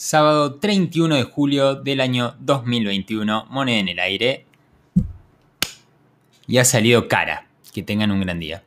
sábado 31 de julio del año 2021, moneda en el aire. Y ha salido cara. Que tengan un gran día.